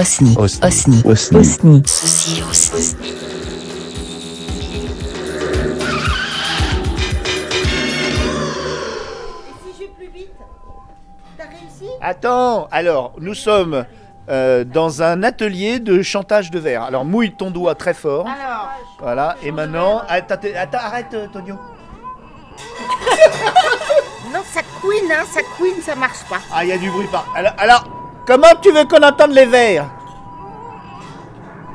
Osni. Osni. Osni. Osni. Osni. Ceci aussi. Et si je vais plus vite T'as réussi Attends, alors, nous sommes euh, dans un atelier de chantage de verre. Alors, mouille ton doigt très fort. Alors, Voilà, et maintenant. Attends, attends, attends, arrête, euh, Tonio. non, ça couine, hein, ça couine, ça marche pas. Ah, il y a du bruit. Alors, alors, comment tu veux qu'on entende les verres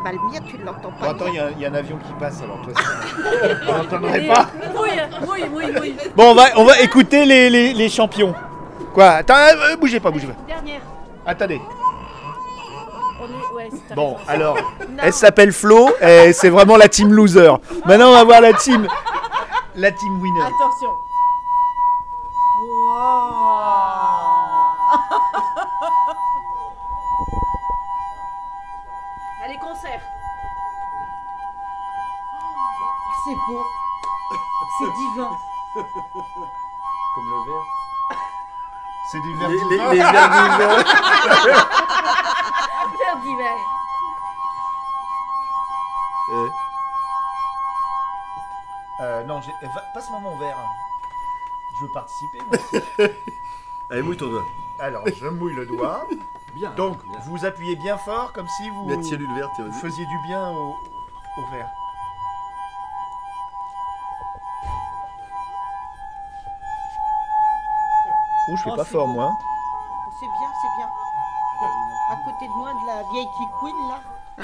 Bah, le mien, tu l'entends Bon, pas. attends, il y, a- il y a un avion qui passe, alors toi, ça- on n'entendrait pas. Mouille, mouille, mouille, mouille. Bon, on va, on va écouter les, les, les champions. Quoi? Attends, euh, bougez pas, bougez pas. Dernière. Attendez. On est... Ouais, c'est Bon, raison. alors, elle s'appelle Flo, et c'est vraiment la team loser. Maintenant, on va voir la team. La team winner. Attention. Allez, concert. C'est beau. C'est divin. Comme le verre. C'est du Les, les, les verres divins. Euh, Euh, non, j'ai- va- passe-moi mon verre. Je veux participer. moi. Allez, mouille ton doigt. Alors, je mouille le doigt. Bien. Donc, bien. vous appuyez bien fort, comme si vous, vous faisiez du bien au, au verre. Oh, je fais Oh, pas fort, beau. moi. hein. C'est bien, c'est bien. À côté de moi, de la vieille qui couine, là.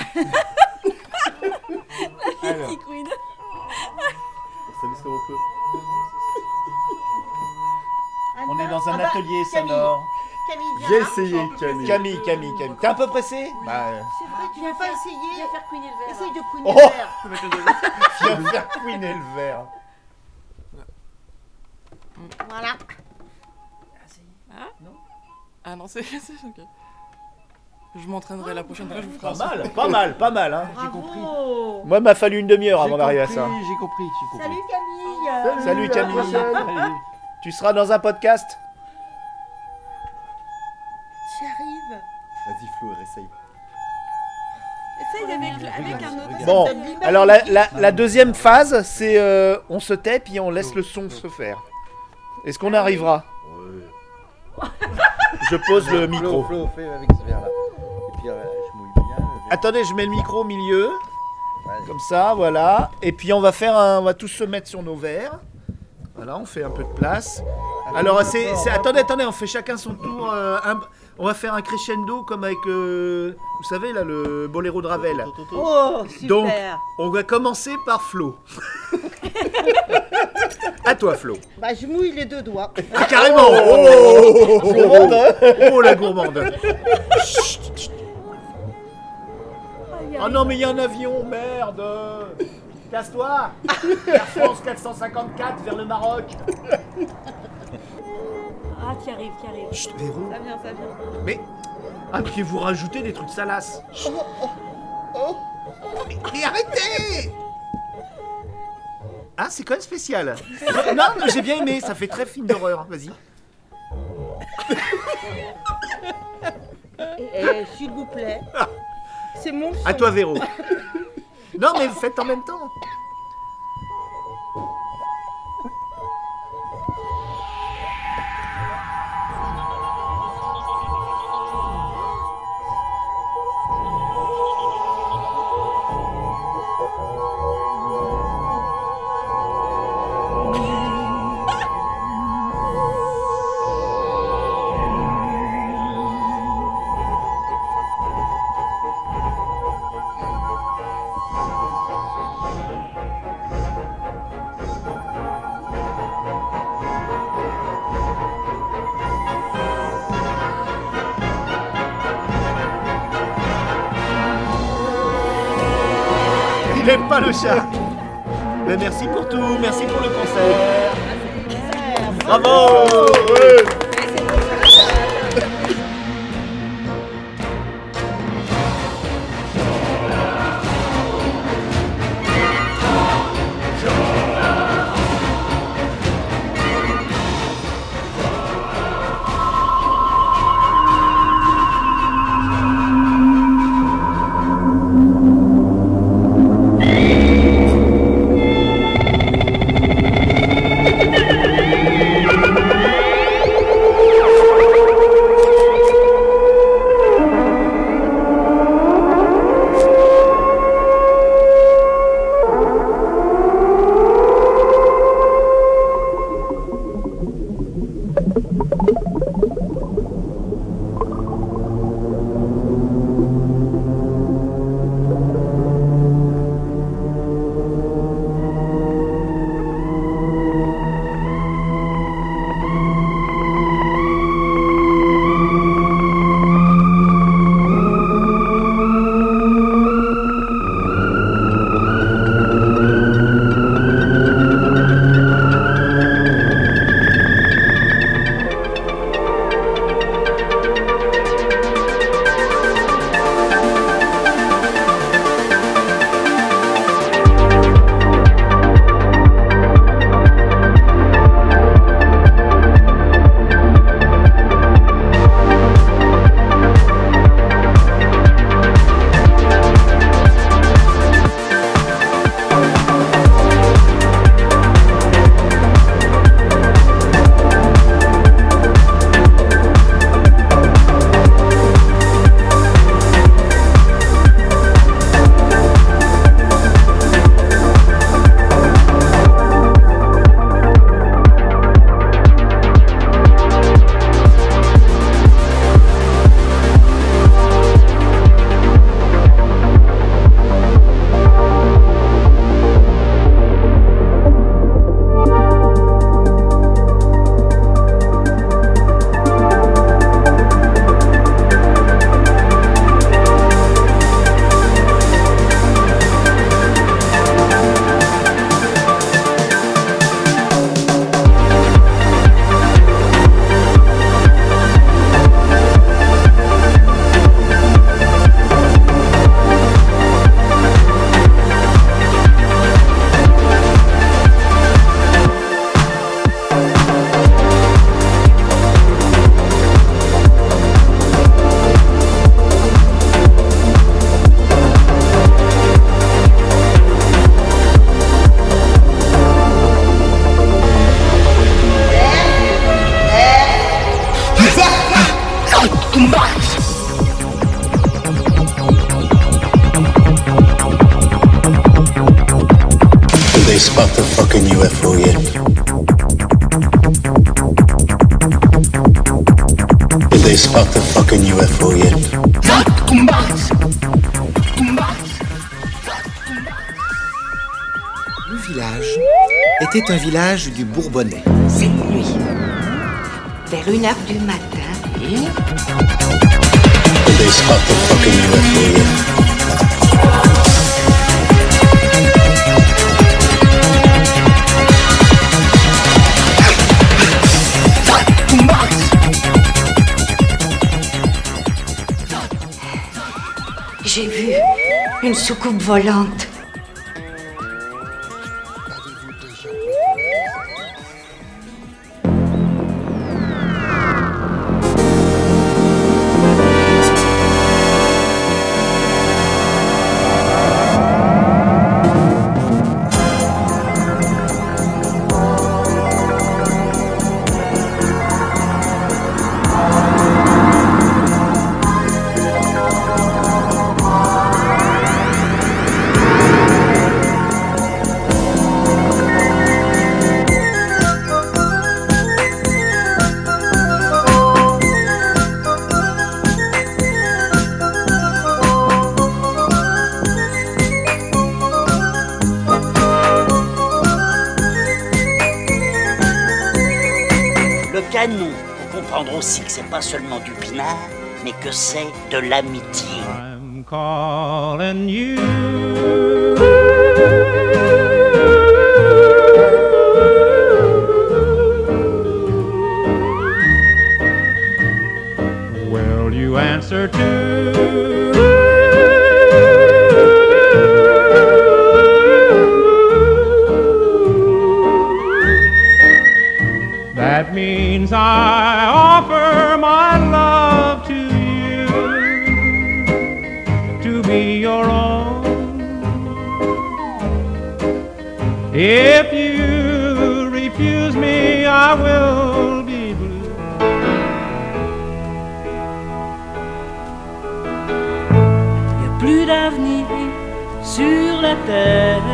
Alors, Petit queen. On s'amuse comme on peut. on est dans un Ah bah, atelier Camille, sonore. Camille, J'ai essayé, Camille. Camille, Camille, Camille. T'es un peu pressé Bah, euh, C'est vrai, tu veux pas essayer Viens faire queener le verre. Essaye de couiner Oh le verre. viens faire couiner le verre. Voilà. Ah non, c'est c'est ok. Je m'entraînerai la prochaine fois, je vous ferai Pas un mal, pas mal, pas mal. Hein. Bravo. Moi, il m'a fallu une demi-heure avant d'arriver à ça. J'ai compris, j'ai compris. Salut Camille. Salut, Camille. Tu seras dans un podcast? Vas-y, Flo, essaye. Essaye avec, avec un autre. Bon, alors la, la- la deuxième phase, c'est euh, on se tait puis on laisse le son se faire. Est-ce qu'on arrivera Ouais. Je pose le micro. Flo, Flo, fais avec ce verre-là. Et puis, euh, je mouille bien. le verre. Attendez, je mets le micro au milieu, comme ça, voilà. Et puis on va faire un, on va tous se mettre sur nos verres. Voilà, on fait un peu de place. Alors c'est, c'est- attendez, attendez, on fait chacun son tour. euh, un- on va faire un crescendo comme avec, euh, vous savez là, le boléro de Ravel. Oh, super. Donc, on va commencer par Flo. à toi, Flo. Bah, je mouille les deux doigts. Ah, carrément Oh, gourmande, hein Oh, la gourmande Chut, chut. Oh non, mais il y a un avion, merde Casse-toi Air France 454 vers le Maroc Ah, tu arrives, tu arrives. Chut, Véro Ça vient, ça vient. Mais... Ah, puis vous rajoutez des trucs salaces Chut. mais, mais arrêtez Ah, c'est quand même spécial Non, mais j'ai bien aimé, ça fait très film d'horreur, vas-y. Et s'il vous plaît. C'est mon son. À toi, Véro. Non, mais faites en même temps. Le chat. Mais merci pour tout, merci pour le concert. Bravo. They spot the fucking UFO yet? Le village était un village du Bourbonnais. Cette nuit, vers une heure du matin, Did they spot the fucking UFO yet? J'ai vu une soucoupe volante. Aussi que c'est pas seulement du pinard, mais que c'est de l'amitié. Answer to? That means I If you refuse me, I will be blue. Y a plus d'avenir sur la terre.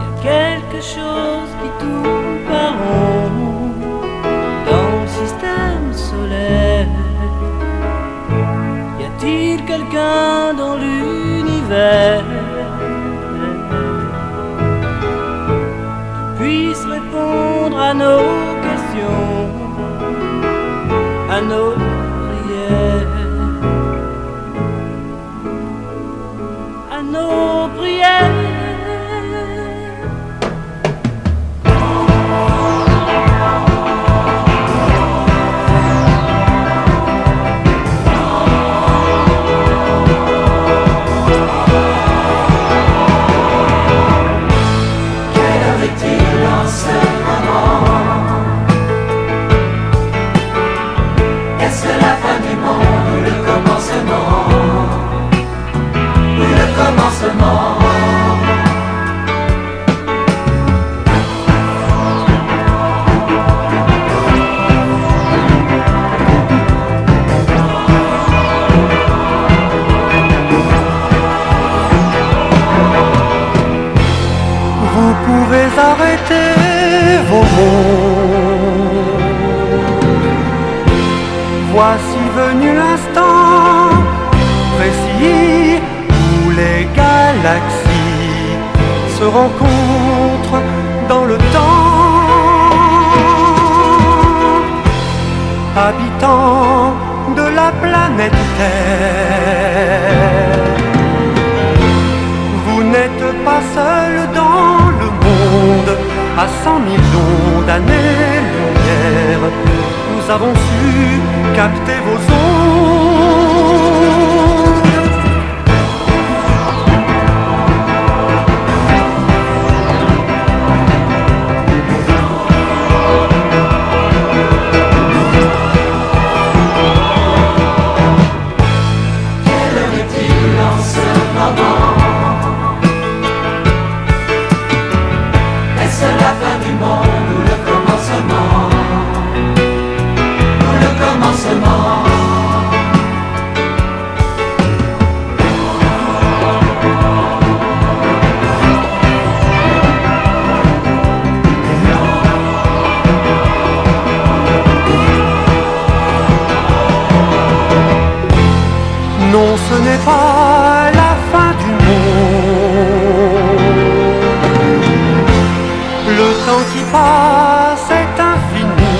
Y a quelque chose qui tourne par rond dans le système solaire. Y a-t-il quelqu'un à vos mots. Voici venu l'instant précis où les galaxies se rencontrent dans le temps. Habitants de la planète Terre, vous n'êtes pas seul dans le monde à 100 millions d'années-lumière. Nous avons su capter vos ondes. Temps qui passe est infini,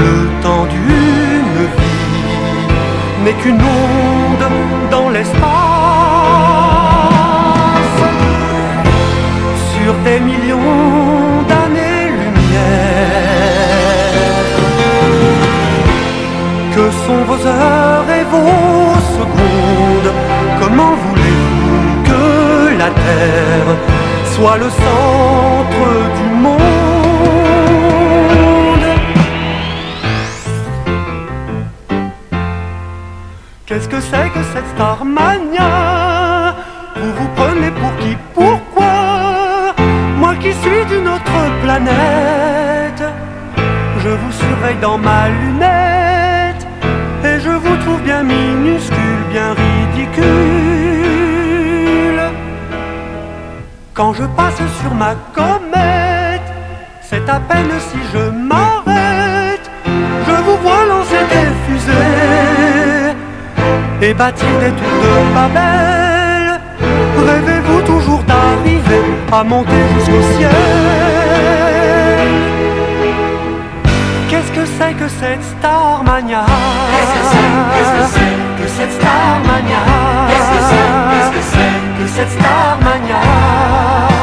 le temps d'une vie n'est qu'une onde dans l'espace. Sur des millions d'années-lumière, que sont vos heures et vos secondes? Comment voulez-vous que la Terre soit le centre Que cette Starmania Vous vous prenez pour qui Pourquoi? Moi qui suis d'une autre planète Je vous surveille dans ma lunette Et je vous trouve bien minuscule, bien ridicule. Quand je passe sur ma comète C'est à peine si je et bâtir des tours de Babel. Rêvez-vous toujours d'arriver à monter jusqu'au ciel? Qu'est-ce que c'est que cette Starmania? Qu'est-ce que c'est que cette Starmania? Qu'est-ce que c'est que cette Starmania?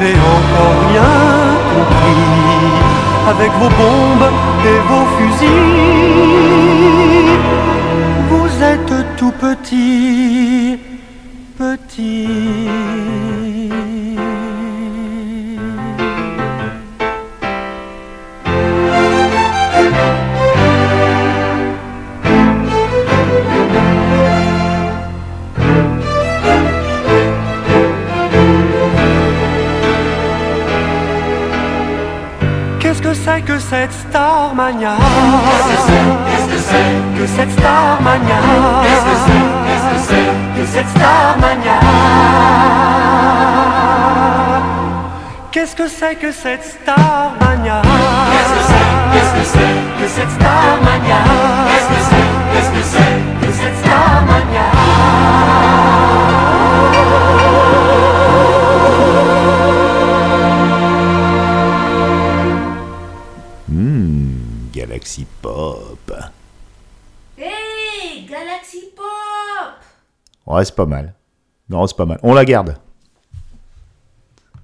N'avez encore rien compris. Avec vos bombes et vos fusils Vous êtes tout petits Petits cette Starmania. Qu'est-ce que c'est que cette Starmania. Qu'est-ce que c'est que cette Starmania. Qu'est-ce que c'est que cette Starmania? Qu'est-ce que c'est que cette Starmania Ouais, c'est pas mal. Non, c'est pas mal. On la garde.